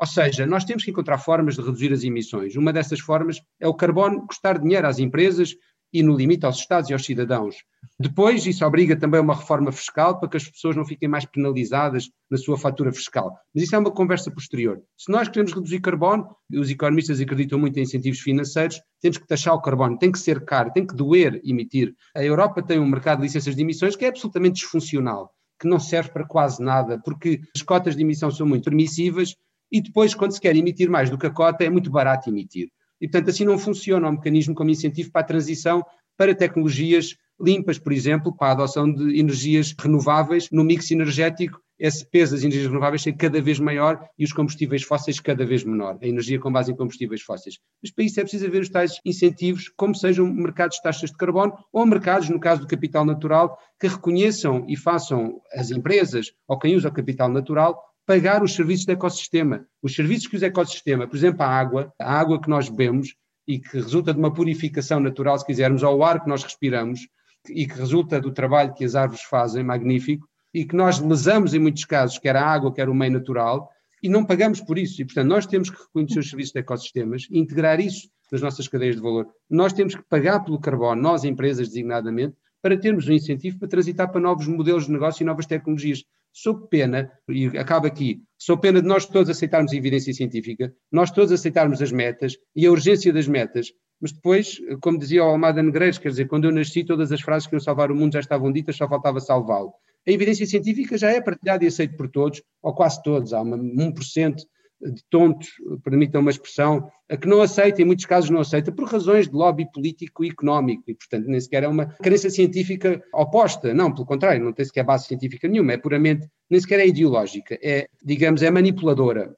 Ou seja, nós temos que encontrar formas de reduzir as emissões. Uma dessas formas é o carbono custar dinheiro às empresas e, no limite, aos Estados e aos cidadãos. Depois, isso obriga também a uma reforma fiscal para que as pessoas não fiquem mais penalizadas na sua fatura fiscal. Mas isso é uma conversa posterior. Se nós queremos reduzir carbono, os economistas acreditam muito em incentivos financeiros, temos que taxar o carbono, tem que ser caro, tem que doer emitir. A Europa tem um mercado de licenças de emissões que é absolutamente disfuncional, que não serve para quase nada, porque as cotas de emissão são muito permissivas e depois, quando se quer emitir mais do que a cota, é muito barato emitir. E, portanto, assim não funciona o mecanismo como incentivo para a transição para tecnologias limpas, por exemplo, para a adoção de energias renováveis no mix energético, esse peso das energias renováveis ser cada vez maior e os combustíveis fósseis cada vez menor, a energia com base em combustíveis fósseis. Mas para isso é preciso haver os tais incentivos, como sejam mercados de taxas de carbono ou mercados, no caso do capital natural, que reconheçam e façam as empresas ou quem usa o capital natural pagar os serviços do ecossistema. Os serviços que os ecossistema, por exemplo, a água, a água que nós bebemos e que resulta de uma purificação natural, se quisermos, ao ar que nós respiramos e que resulta do trabalho que as árvores fazem, magnífico, e que nós lesamos em muitos casos, quer a água, quer o meio natural, e não pagamos por isso. E, portanto, nós temos que reconhecer os serviços de ecossistemas e integrar isso nas nossas cadeias de valor. Nós temos que pagar pelo carbono, nós, empresas designadamente, para termos um incentivo para transitar para novos modelos de negócio e novas tecnologias sob pena, e acaba aqui, sob pena de nós todos aceitarmos a evidência científica, nós todos aceitarmos as metas e a urgência das metas, mas depois, como dizia o Almada Negreiros, quer dizer, quando eu nasci, todas as frases que iam salvar o mundo já estavam ditas, só faltava salvá-lo. A evidência científica já é partilhada e aceita por todos, ou quase todos, há uma, 1% de tontos, permitam uma expressão, a que não aceita, em muitos casos não aceita, por razões de lobby político e económico, e portanto nem sequer é uma crença científica oposta, não, pelo contrário, não tem sequer base científica nenhuma, é puramente, nem sequer é ideológica, é, digamos, é manipuladora,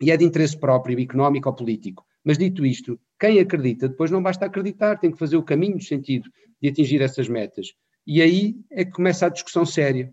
e é de interesse próprio, económico ou político. Mas dito isto, quem acredita, depois não basta acreditar, tem que fazer o caminho no sentido de atingir essas metas. E aí é que começa a discussão séria.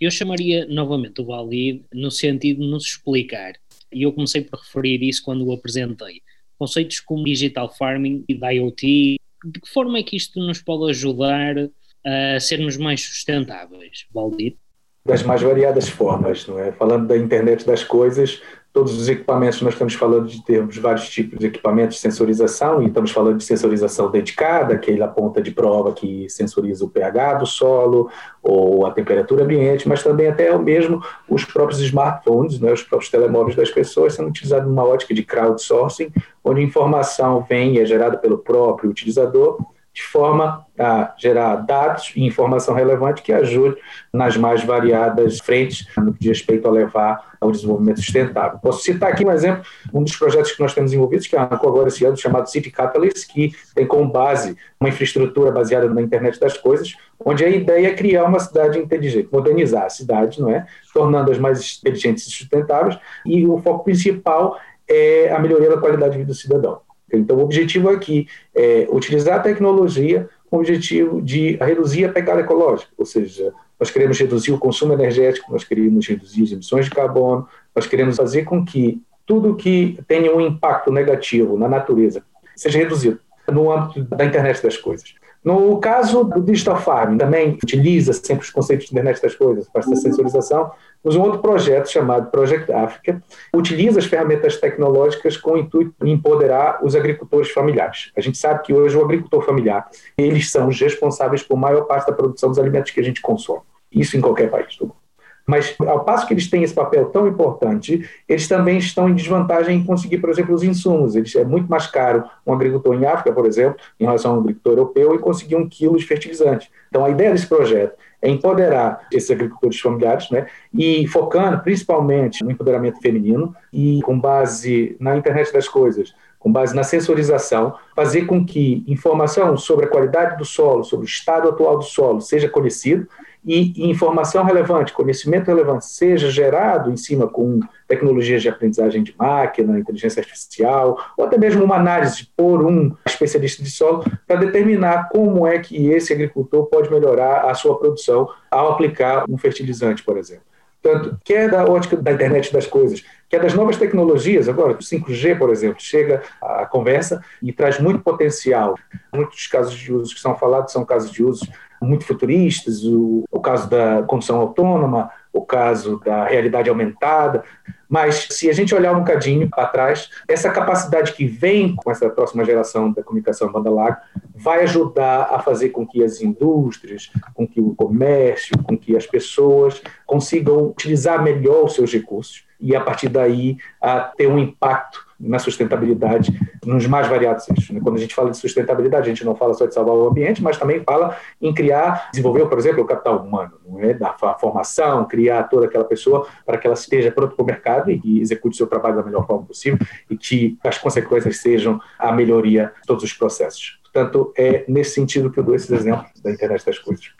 Eu chamaria novamente o Valide no sentido de nos explicar, e eu comecei por referir isso quando o apresentei, conceitos como digital farming e IoT, de que forma é que isto nos pode ajudar a sermos mais sustentáveis, Valdir? Das mais variadas formas, não é? Falando da internet das coisas, todos os equipamentos, nós estamos falando de termos vários tipos de equipamentos de sensorização, e estamos falando de sensorização dedicada, aquela ponta de prova que sensoriza o pH do solo ou a temperatura ambiente, mas também até mesmo os próprios smartphones, né, os próprios telemóveis das pessoas são utilizados numa ótica de crowdsourcing, onde a informação vem e é gerada pelo próprio utilizador, de forma a gerar dados e informação relevante que ajude nas mais variadas frentes no que diz respeito a levar ao desenvolvimento sustentável. Posso citar aqui um exemplo, um dos projetos que nós temos envolvidos, que arrancou agora esse ano, chamado City Catalyst, que tem como base uma infraestrutura baseada na internet das coisas, onde a ideia é criar uma cidade inteligente, modernizar a cidade, não é? tornando-as mais inteligentes e sustentáveis, e o foco principal é a melhoria da qualidade de vida do cidadão. Então, o objetivo aqui é utilizar a tecnologia com o objetivo de reduzir a pegada ecológica, ou seja, nós queremos reduzir o consumo energético, nós queremos reduzir as emissões de carbono, nós queremos fazer com que tudo que tenha um impacto negativo na natureza seja reduzido no âmbito da internet das coisas. No caso do Digital Farming, também utiliza sempre os conceitos de internet das coisas, para essa sensorização, mas um outro projeto chamado Project Africa utiliza as ferramentas tecnológicas com o intuito de empoderar os agricultores familiares. A gente sabe que hoje o agricultor familiar, eles são os responsáveis por maior parte da produção dos alimentos que a gente consome. Isso em qualquer país do mundo. Mas, ao passo que eles têm esse papel tão importante, eles também estão em desvantagem em conseguir, por exemplo, os insumos. Eles, é muito mais caro um agricultor em África, por exemplo, em relação a um agricultor europeu, e conseguir um quilo de fertilizante. Então, a ideia desse projeto é empoderar esses agricultores familiares, né, e focando principalmente no empoderamento feminino e com base na internet das coisas, com base na sensorização, fazer com que informação sobre a qualidade do solo, sobre o estado atual do solo seja conhecido e, informação relevante, conhecimento relevante seja gerado em cima com tecnologias de aprendizagem de máquina, inteligência artificial, ou até mesmo uma análise por um especialista de solo para determinar como é que esse agricultor pode melhorar a sua produção ao aplicar um fertilizante, por exemplo. Portanto, que é da ótica da internet das coisas, que é das novas tecnologias, agora, o 5G, por exemplo, chega à conversa e traz muito potencial. Muitos casos de uso que são falados são casos de uso muito futuristas, o, o caso da condução autônoma, o caso da realidade aumentada, mas se a gente olhar um bocadinho para trás, essa capacidade que vem com essa próxima geração da comunicação banda larga vai ajudar a fazer com que as indústrias, com que o comércio, com que as pessoas consigam utilizar melhor os seus recursos e a partir daí a ter um impacto na sustentabilidade nos mais variados eixos. Né? Quando a gente fala de sustentabilidade, a gente não fala só de salvar o ambiente, mas também fala em criar, desenvolver, por exemplo, o capital humano, não é? da formação, criar toda aquela pessoa para que ela esteja pronta para o mercado e, e execute seu trabalho da melhor forma possível e que as consequências sejam a melhoria de todos os processos. Portanto, é nesse sentido que eu dou esses exemplos da internet das coisas.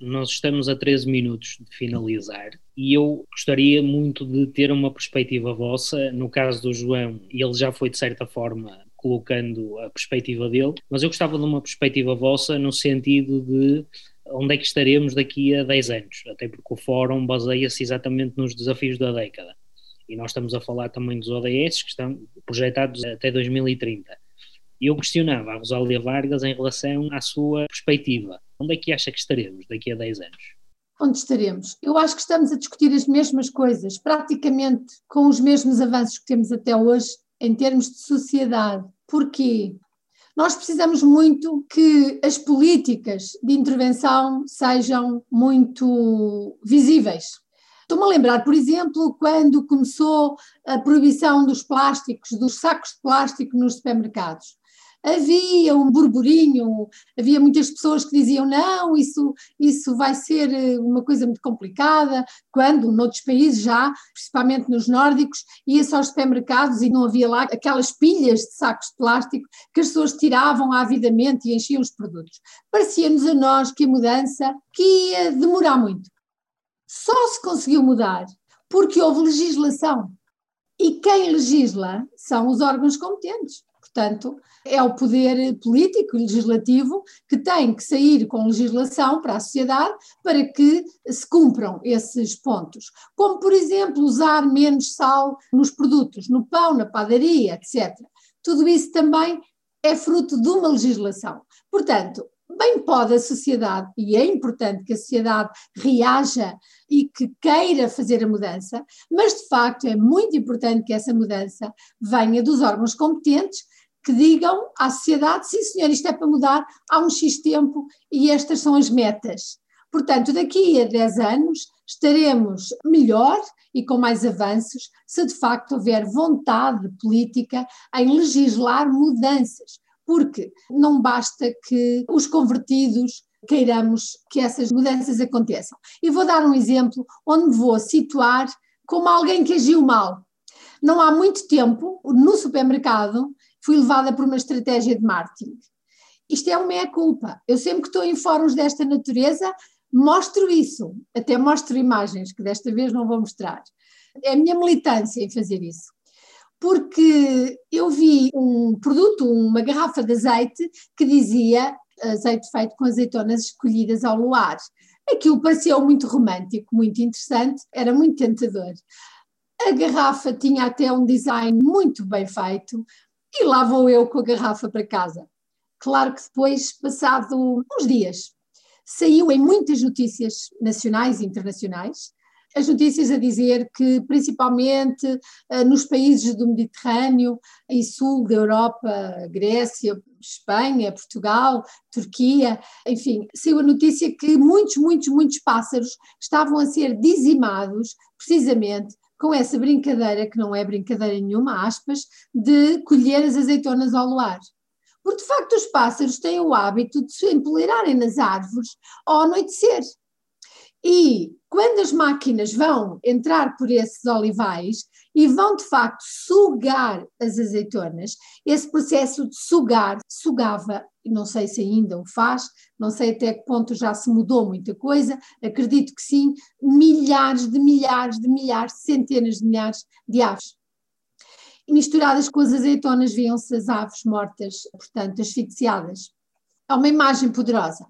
Nós estamos a 13 minutos de finalizar e eu gostaria muito de ter uma perspectiva vossa. No caso do João, ele já foi de certa forma colocando a perspectiva dele, mas eu gostava de uma perspectiva vossa no sentido de onde é que estaremos daqui a 10 anos, até porque o fórum baseia-se exatamente nos desafios da década. E nós estamos a falar também dos ODS que estão projetados até 2030. E eu questionava a Rosália Vargas em relação à sua perspectiva. Onde é que acha que estaremos daqui a 10 anos? Onde estaremos? Eu acho que estamos a discutir as mesmas coisas, praticamente com os mesmos avanços que temos até hoje em termos de sociedade. Porquê? Nós precisamos muito que as políticas de intervenção sejam muito visíveis. Estou-me a lembrar, por exemplo, quando começou a proibição dos plásticos, dos sacos de plástico nos supermercados havia um burburinho, havia muitas pessoas que diziam não, isso, isso vai ser eh, uma coisa muito complicada, quando noutros países já, principalmente nos nórdicos, ia-se aos supermercados e não havia lá aquelas pilhas de sacos de plástico que as pessoas tiravam avidamente e enchiam os produtos. Parecia-nos a nós que a mudança que ia demorar muito. Só se conseguiu mudar porque houve legislação. E quem legisla são os órgãos competentes. Portanto, é o poder político e legislativo que tem que sair com legislação para a sociedade para que se cumpram esses pontos. Como, por exemplo, usar menos sal nos produtos, no pão, na padaria, etc. Tudo isso também é fruto de uma legislação. Portanto, bem pode a sociedade, e é importante que a sociedade reaja e que queira fazer a mudança, mas de facto é muito importante que essa mudança venha dos órgãos competentes que digam à sociedade, sim senhor, isto é para mudar há um X tempo e estas são as metas. Portanto, daqui a 10 anos estaremos melhor e com mais avanços se de facto houver vontade política em legislar mudanças. porque não basta que os convertidos queiramos que essas mudanças aconteçam. E vou dar um exemplo onde me vou situar como alguém que agiu mal. Não há muito tempo, no supermercado, fui levada por uma estratégia de marketing. Isto é uma meia-culpa. Eu sempre que estou em fóruns desta natureza, mostro isso. Até mostro imagens, que desta vez não vou mostrar. É a minha militância em fazer isso. Porque eu vi um produto, uma garrafa de azeite, que dizia azeite feito com azeitonas escolhidas ao luar. Aquilo pareceu muito romântico, muito interessante, era muito tentador. A garrafa tinha até um design muito bem feito e lá vou eu com a garrafa para casa. Claro que depois, passado uns dias, saiu em muitas notícias nacionais e internacionais as notícias a dizer que, principalmente uh, nos países do Mediterrâneo e sul da Europa, Grécia, Espanha, Portugal, Turquia, enfim, saiu a notícia que muitos, muitos, muitos pássaros estavam a ser dizimados precisamente com essa brincadeira, que não é brincadeira nenhuma, aspas, de colher as azeitonas ao luar. Porque, de facto, os pássaros têm o hábito de se empoleirarem nas árvores ao anoitecer. E quando as máquinas vão entrar por esses olivais e vão de facto sugar as azeitonas, esse processo de sugar sugava, não sei se ainda o faz, não sei até que ponto já se mudou muita coisa, acredito que sim, milhares de milhares de milhares, centenas de milhares de aves. Misturadas com as azeitonas viam-se as aves mortas, portanto asfixiadas. É uma imagem poderosa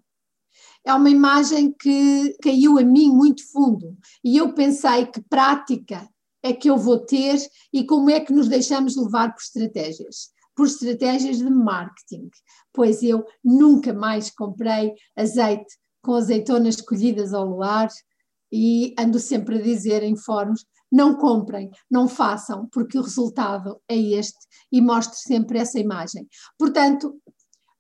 é uma imagem que caiu a mim muito fundo e eu pensei que prática é que eu vou ter e como é que nos deixamos levar por estratégias. Por estratégias de marketing, pois eu nunca mais comprei azeite com azeitonas colhidas ao luar e ando sempre a dizer em fóruns: não comprem, não façam, porque o resultado é este e mostro sempre essa imagem. Portanto,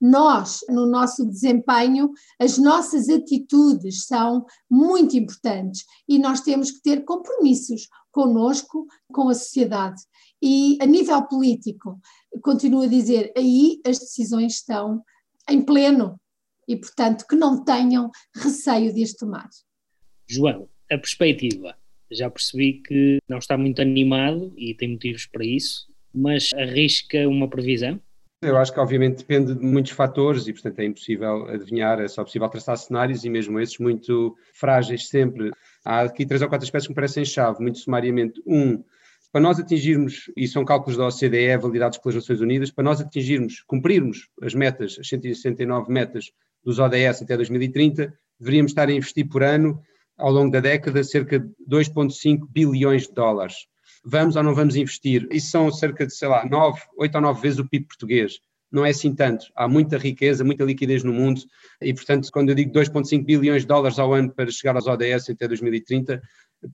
nós, no nosso desempenho, as nossas atitudes são muito importantes e nós temos que ter compromissos conosco, com a sociedade. E a nível político, continuo a dizer, aí as decisões estão em pleno e, portanto, que não tenham receio de as tomar. João, a perspectiva. Já percebi que não está muito animado e tem motivos para isso, mas arrisca uma previsão? Eu acho que obviamente depende de muitos fatores e, portanto, é impossível adivinhar, é só possível traçar cenários e mesmo esses muito frágeis sempre. Há aqui três ou quatro aspectos que me parecem chave, muito sumariamente. Um, para nós atingirmos, e são cálculos da OCDE validados pelas Nações Unidas, para nós atingirmos, cumprirmos as metas, as 169 metas dos ODS até 2030, deveríamos estar a investir por ano, ao longo da década, cerca de 2,5 bilhões de dólares vamos ou não vamos investir? Isso são cerca de, sei lá, 9, 8 ou 9 vezes o PIB português. Não é assim tanto. Há muita riqueza, muita liquidez no mundo e, portanto, quando eu digo 2,5 bilhões de dólares ao ano para chegar aos ODS até 2030,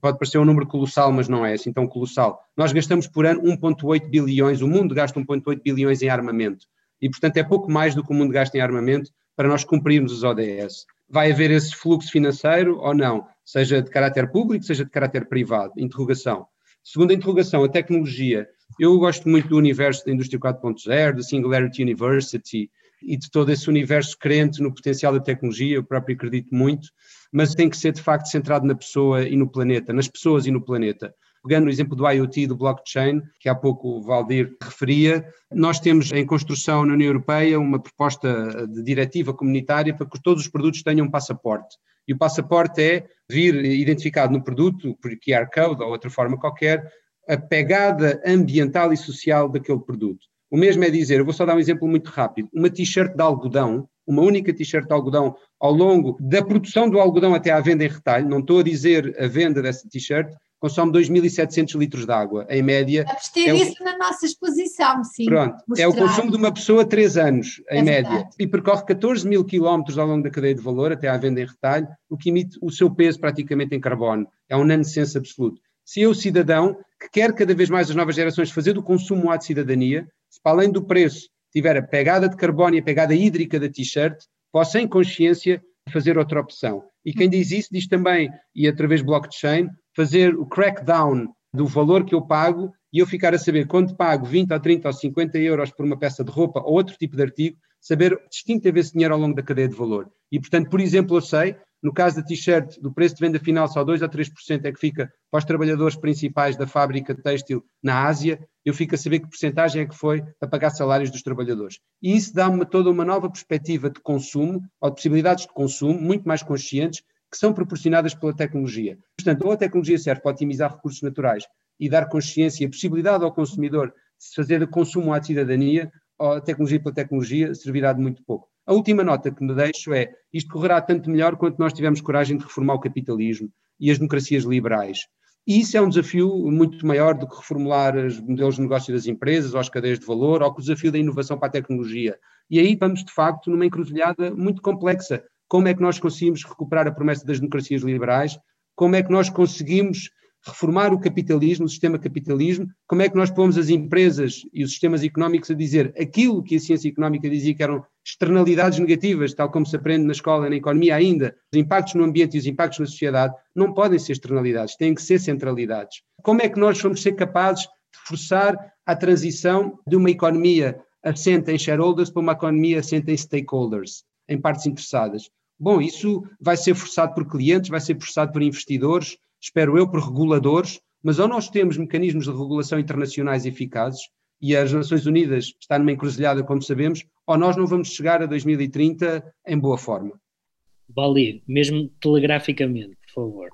pode parecer um número colossal, mas não é assim tão colossal. Nós gastamos por ano 1,8 bilhões, o mundo gasta 1,8 bilhões em armamento. E, portanto, é pouco mais do que o mundo gasta em armamento para nós cumprirmos os ODS. Vai haver esse fluxo financeiro ou não? Seja de caráter público, seja de caráter privado? Interrogação. Segunda interrogação, a tecnologia. Eu gosto muito do universo da indústria 4.0, da Singularity University e de todo esse universo crente no potencial da tecnologia, eu próprio acredito muito, mas tem que ser de facto centrado na pessoa e no planeta, nas pessoas e no planeta. Pegando o exemplo do IoT do blockchain, que há pouco o Valdir referia, nós temos em construção na União Europeia uma proposta de diretiva comunitária para que todos os produtos tenham um passaporte. E o passaporte é vir identificado no produto, por QR Code ou outra forma qualquer, a pegada ambiental e social daquele produto. O mesmo é dizer, eu vou só dar um exemplo muito rápido, uma t-shirt de algodão, uma única t-shirt de algodão ao longo da produção do algodão até à venda em retalho, não estou a dizer a venda dessa t-shirt, consome 2.700 litros de água, em média. Vamos ter é isso o... na nossa exposição, sim. Pronto, mostrar. é o consumo de uma pessoa três anos, em é média, verdade. e percorre 14 mil quilómetros ao longo da cadeia de valor, até à venda em retalho, o que emite o seu peso praticamente em carbono. É um nonsense absoluto. Se eu, cidadão, que quer cada vez mais as novas gerações fazer do consumo um ato de cidadania, se para além do preço tiver a pegada de carbono e a pegada hídrica da t-shirt, posso, em consciência, fazer outra opção. E quem diz isso diz também, e através do blockchain, fazer o crackdown do valor que eu pago e eu ficar a saber quando pago 20 ou 30 ou 50 euros por uma peça de roupa ou outro tipo de artigo, saber distinguir esse dinheiro ao longo da cadeia de valor. E, portanto, por exemplo, eu sei, no caso da t-shirt, do preço de venda final, só 2 a 3% é que fica para os trabalhadores principais da fábrica têxtil na Ásia, eu fico a saber que porcentagem é que foi a pagar salários dos trabalhadores. E isso dá-me toda uma nova perspectiva de consumo, ou de possibilidades de consumo, muito mais conscientes, que são proporcionadas pela tecnologia. Portanto, ou a tecnologia serve para otimizar recursos naturais e dar consciência e possibilidade ao consumidor de fazer consumo à cidadania, ou a tecnologia pela tecnologia servirá de muito pouco. A última nota que me deixo é: isto correrá tanto melhor quanto nós tivermos coragem de reformar o capitalismo e as democracias liberais. E isso é um desafio muito maior do que reformular os modelos de negócio das empresas ou as cadeias de valor, ou o desafio da inovação para a tecnologia. E aí vamos, de facto, numa encruzilhada muito complexa. Como é que nós conseguimos recuperar a promessa das democracias liberais? Como é que nós conseguimos reformar o capitalismo, o sistema capitalismo, como é que nós pomos as empresas e os sistemas económicos a dizer aquilo que a ciência económica dizia que eram externalidades negativas, tal como se aprende na escola e na economia ainda, os impactos no ambiente e os impactos na sociedade, não podem ser externalidades, têm que ser centralidades. Como é que nós vamos ser capazes de forçar a transição de uma economia assente em shareholders para uma economia assente em stakeholders, em partes interessadas? Bom, isso vai ser forçado por clientes, vai ser forçado por investidores, espero eu, por reguladores, mas ou nós temos mecanismos de regulação internacionais eficazes, e as Nações Unidas está numa encruzilhada, como sabemos, ou nós não vamos chegar a 2030 em boa forma. Valir, mesmo telegraficamente, por favor.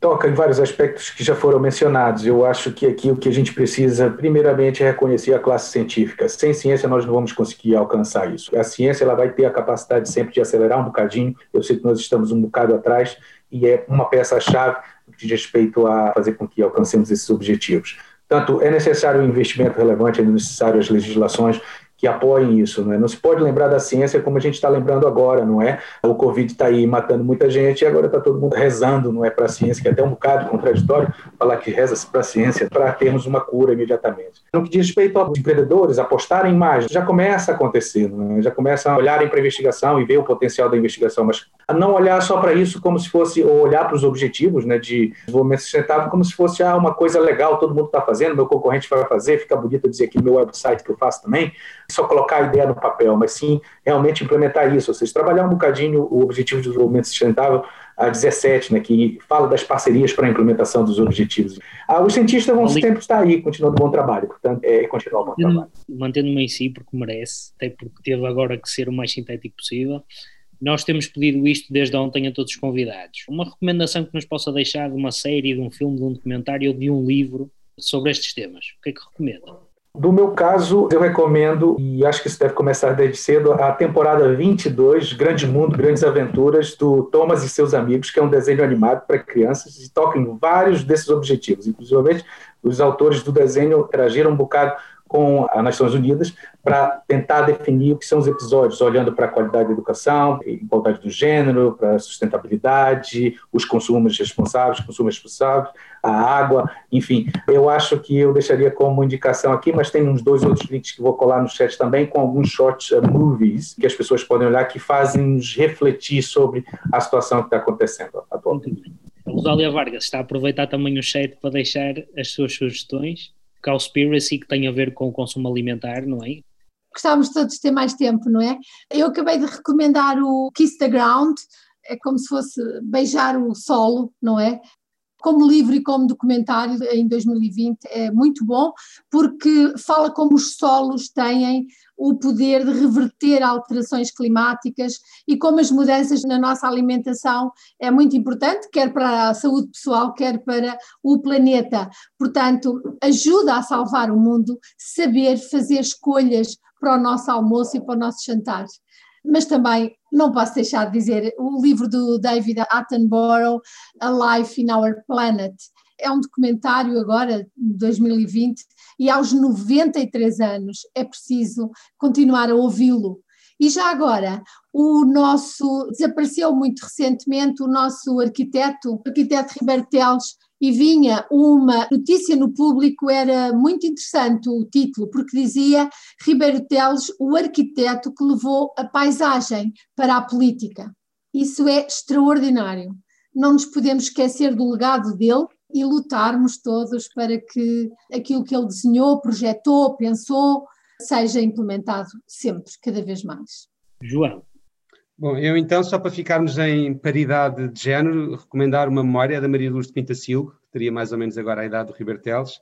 Toca em vários aspectos que já foram mencionados. Eu acho que aqui o que a gente precisa, primeiramente, é reconhecer a classe científica. Sem ciência, nós não vamos conseguir alcançar isso. A ciência ela vai ter a capacidade sempre de acelerar um bocadinho. Eu sei que nós estamos um bocado atrás e é uma peça-chave de respeito a fazer com que alcancemos esses objetivos. Tanto é necessário um investimento relevante, é necessário as legislações que apoiem isso. Não, é? não se pode lembrar da ciência como a gente está lembrando agora, não é? O Covid está aí matando muita gente e agora está todo mundo rezando, não é, para a ciência, que é até um bocado contraditório falar que reza-se para a ciência para termos uma cura imediatamente. No que diz respeito aos empreendedores apostarem mais, já começa a acontecer, é? já começam a olharem para a investigação e ver o potencial da investigação, mas a não olhar só para isso como se fosse, ou olhar para os objetivos né, de desenvolvimento sustentável como se fosse ah, uma coisa legal, todo mundo está fazendo, meu concorrente vai fazer, fica bonito dizer aqui no meu website que eu faço também, só colocar a ideia no papel, mas sim realmente implementar isso, ou seja, trabalhar um bocadinho o objetivo de desenvolvimento sustentável a 17, né, que fala das parcerias para a implementação dos objetivos. Ah, os cientistas vão sempre estar aí, continuando o bom trabalho, portanto, é continuar o bom trabalho. Mantendo-me em si, porque merece, até porque teve agora que ser o mais sintético possível. Nós temos pedido isto desde ontem a todos os convidados. Uma recomendação que nos possa deixar de uma série, de um filme, de um documentário ou de um livro sobre estes temas. O que é que recomendam? Do meu caso, eu recomendo, e acho que isso deve começar desde cedo, a temporada 22, Grande Mundo, Grandes Aventuras, do Thomas e seus amigos, que é um desenho animado para crianças e toca em vários desses objetivos. Inclusive, os autores do desenho interagiram um bocado com as Nações Unidas para tentar definir o que são os episódios, olhando para a qualidade da educação, igualdade do gênero, para a sustentabilidade, os consumos responsáveis, consumos responsáveis, a água, enfim. Eu acho que eu deixaria como indicação aqui, mas tem uns dois outros links que vou colar no chat também, com alguns short uh, movies que as pessoas podem olhar que fazem nos refletir sobre a situação que está acontecendo atualmente. Rosália Vargas está a aproveitar também o chat para deixar as suas sugestões Cowspiracy que tem a ver com o consumo alimentar, não é? Gostávamos todos de ter mais tempo, não é? Eu acabei de recomendar o Kiss the Ground, é como se fosse beijar o solo, não é? Como livro e como documentário em 2020 é muito bom, porque fala como os solos têm o poder de reverter alterações climáticas e como as mudanças na nossa alimentação é muito importante, quer para a saúde pessoal, quer para o planeta. Portanto, ajuda a salvar o mundo saber fazer escolhas para o nosso almoço e para o nosso jantar. Mas também não posso deixar de dizer o livro do David Attenborough, A Life in Our Planet. É um documentário agora, de 2020, e aos 93 anos é preciso continuar a ouvi-lo. E já agora, o nosso, desapareceu muito recentemente o nosso arquiteto, o arquiteto Ribeiro Teles, e vinha uma notícia no público, era muito interessante o título, porque dizia Ribeiro Teles, o arquiteto que levou a paisagem para a política. Isso é extraordinário. Não nos podemos esquecer do legado dele, e lutarmos todos para que aquilo que ele desenhou, projetou, pensou, seja implementado sempre, cada vez mais. João. Bom, eu então, só para ficarmos em paridade de género, recomendar uma memória da Maria Luz de Pintasil, que teria mais ou menos agora a idade do Riberteles.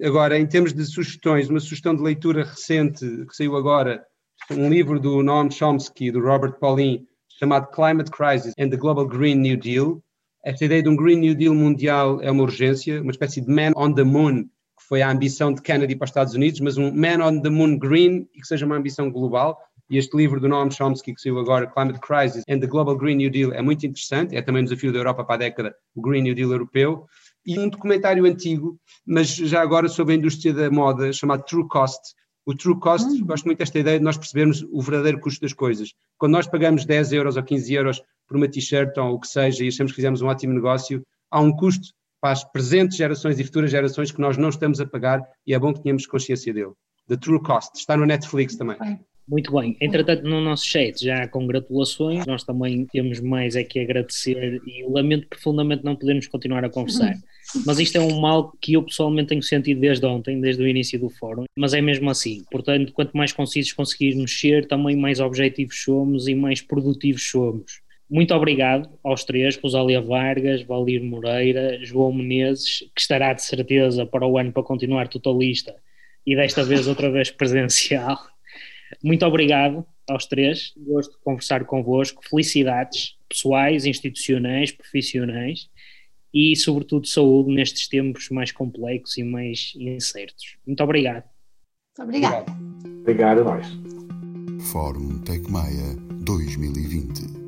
Agora, em termos de sugestões, uma sugestão de leitura recente que saiu agora, um livro do Noam Chomsky, do Robert Pauline, chamado Climate Crisis and the Global Green New Deal. Esta ideia de um Green New Deal mundial é uma urgência, uma espécie de man on the moon, que foi a ambição de Kennedy para os Estados Unidos, mas um man on the moon green e que seja uma ambição global. E este livro do Noam Chomsky, que saiu agora, Climate Crisis and the Global Green New Deal, é muito interessante. É também um desafio da Europa para a década, o Green New Deal europeu. E um documentário antigo, mas já agora sobre a indústria da moda, chamado True Cost. O True Cost, hum. gosto muito desta ideia de nós percebermos o verdadeiro custo das coisas. Quando nós pagamos 10 euros ou 15 euros por uma t-shirt ou o que seja e achamos que fizemos um ótimo negócio, há um custo para as presentes gerações e futuras gerações que nós não estamos a pagar e é bom que tenhamos consciência dele. The True Cost. Está no Netflix também. Muito bem. Entretanto, no nosso chat já há congratulações. Nós também temos mais é que agradecer e lamento profundamente não podermos continuar a conversar. Mas isto é um mal que eu pessoalmente tenho sentido desde ontem, desde o início do fórum. Mas é mesmo assim. Portanto, quanto mais concisos conseguirmos ser, também mais objetivos somos e mais produtivos somos. Muito obrigado aos três, Rosália Vargas, Valir Moreira, João Menezes, que estará de certeza para o ano para continuar totalista e desta vez outra vez presencial. Muito obrigado aos três, gosto de conversar convosco, felicidades pessoais, institucionais, profissionais e, sobretudo, saúde nestes tempos mais complexos e mais incertos. Muito obrigado. Muito obrigado. Obrigado a nós. Fórum Tecmaia 2020